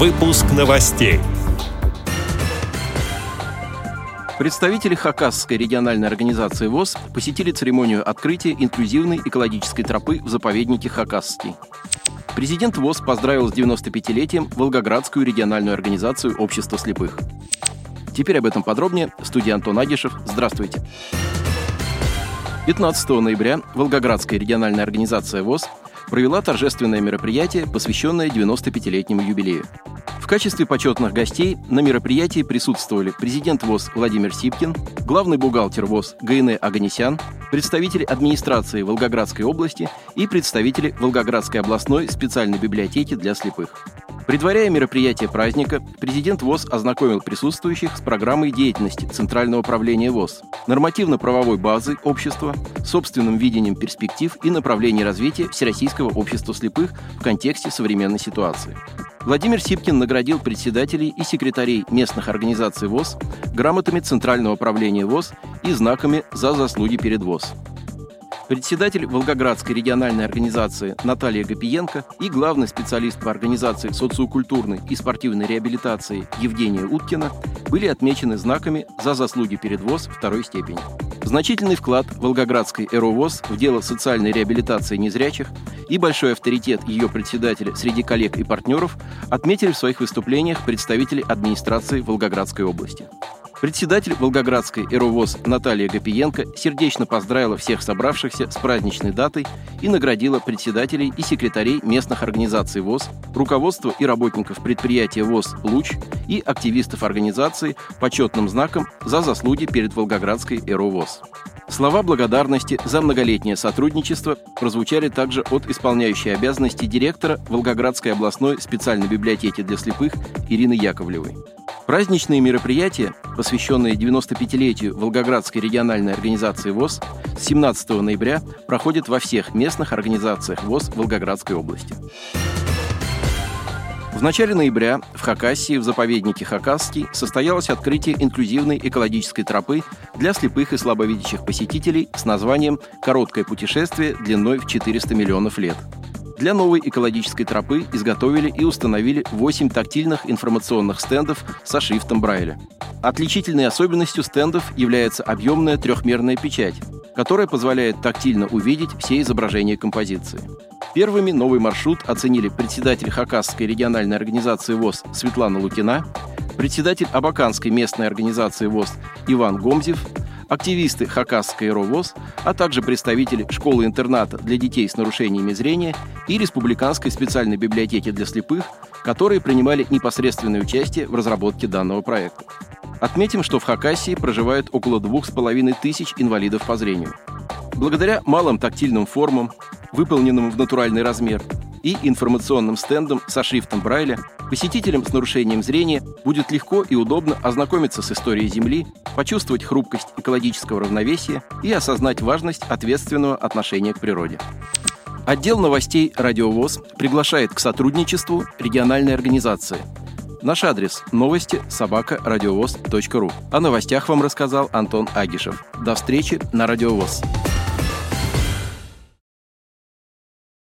Выпуск новостей. Представители Хакасской региональной организации ВОЗ посетили церемонию открытия инклюзивной экологической тропы в заповеднике Хакасский. Президент ВОЗ поздравил с 95-летием Волгоградскую региональную организацию общества слепых. Теперь об этом подробнее. Студия Антон Агишев. Здравствуйте. 15 ноября Волгоградская региональная организация ВОЗ провела торжественное мероприятие, посвященное 95-летнему юбилею. В качестве почетных гостей на мероприятии присутствовали президент ВОЗ Владимир Сипкин, главный бухгалтер ВОЗ ГН Аганесян, представители администрации Волгоградской области и представители Волгоградской областной специальной библиотеки для слепых. Предваряя мероприятие праздника, президент ВОЗ ознакомил присутствующих с программой деятельности Центрального управления ВОЗ, нормативно-правовой базой общества, собственным видением перспектив и направлений развития Всероссийского общества слепых в контексте современной ситуации. Владимир Сипкин наградил председателей и секретарей местных организаций ВОЗ грамотами Центрального управления ВОЗ и знаками за заслуги перед ВОЗ. Председатель Волгоградской региональной организации Наталья Гапиенко и главный специалист по организации социокультурной и спортивной реабилитации Евгения Уткина были отмечены знаками за заслуги перед ВОЗ второй степени. Значительный вклад Волгоградской ЭРОВОЗ в дело социальной реабилитации незрячих и большой авторитет ее председателя среди коллег и партнеров отметили в своих выступлениях представители администрации Волгоградской области. Председатель Волгоградской «Эровоз» Наталья Гапиенко сердечно поздравила всех собравшихся с праздничной датой и наградила председателей и секретарей местных организаций ВОЗ, руководство и работников предприятия ВОЗ «Луч» и активистов организации почетным знаком за заслуги перед Волгоградской «Эровоз». Слова благодарности за многолетнее сотрудничество прозвучали также от исполняющей обязанности директора Волгоградской областной специальной библиотеки для слепых Ирины Яковлевой. Праздничные мероприятия, посвященные 95-летию Волгоградской региональной организации ВОЗ, с 17 ноября проходят во всех местных организациях ВОЗ Волгоградской области. В начале ноября в Хакасии, в заповеднике Хакасский, состоялось открытие инклюзивной экологической тропы для слепых и слабовидящих посетителей с названием «Короткое путешествие длиной в 400 миллионов лет». Для новой экологической тропы изготовили и установили 8 тактильных информационных стендов со шрифтом Брайля. Отличительной особенностью стендов является объемная трехмерная печать, которая позволяет тактильно увидеть все изображения композиции. Первыми новый маршрут оценили председатель Хакасской региональной организации ВОЗ Светлана Лукина, председатель Абаканской местной организации ВОЗ Иван Гомзев, активисты Хакасской РОВОЗ, а также представители школы-интерната для детей с нарушениями зрения и Республиканской специальной библиотеки для слепых, которые принимали непосредственное участие в разработке данного проекта. Отметим, что в Хакасии проживает около двух с половиной тысяч инвалидов по зрению. Благодаря малым тактильным формам, выполненным в натуральный размер, и информационным стендом со шрифтом Брайля, посетителям с нарушением зрения будет легко и удобно ознакомиться с историей Земли, почувствовать хрупкость экологического равновесия и осознать важность ответственного отношения к природе. Отдел новостей «Радиовоз» приглашает к сотрудничеству региональной организации. Наш адрес – новости собака радиовоз.ру. О новостях вам рассказал Антон Агишев. До встречи на «Радиовоз».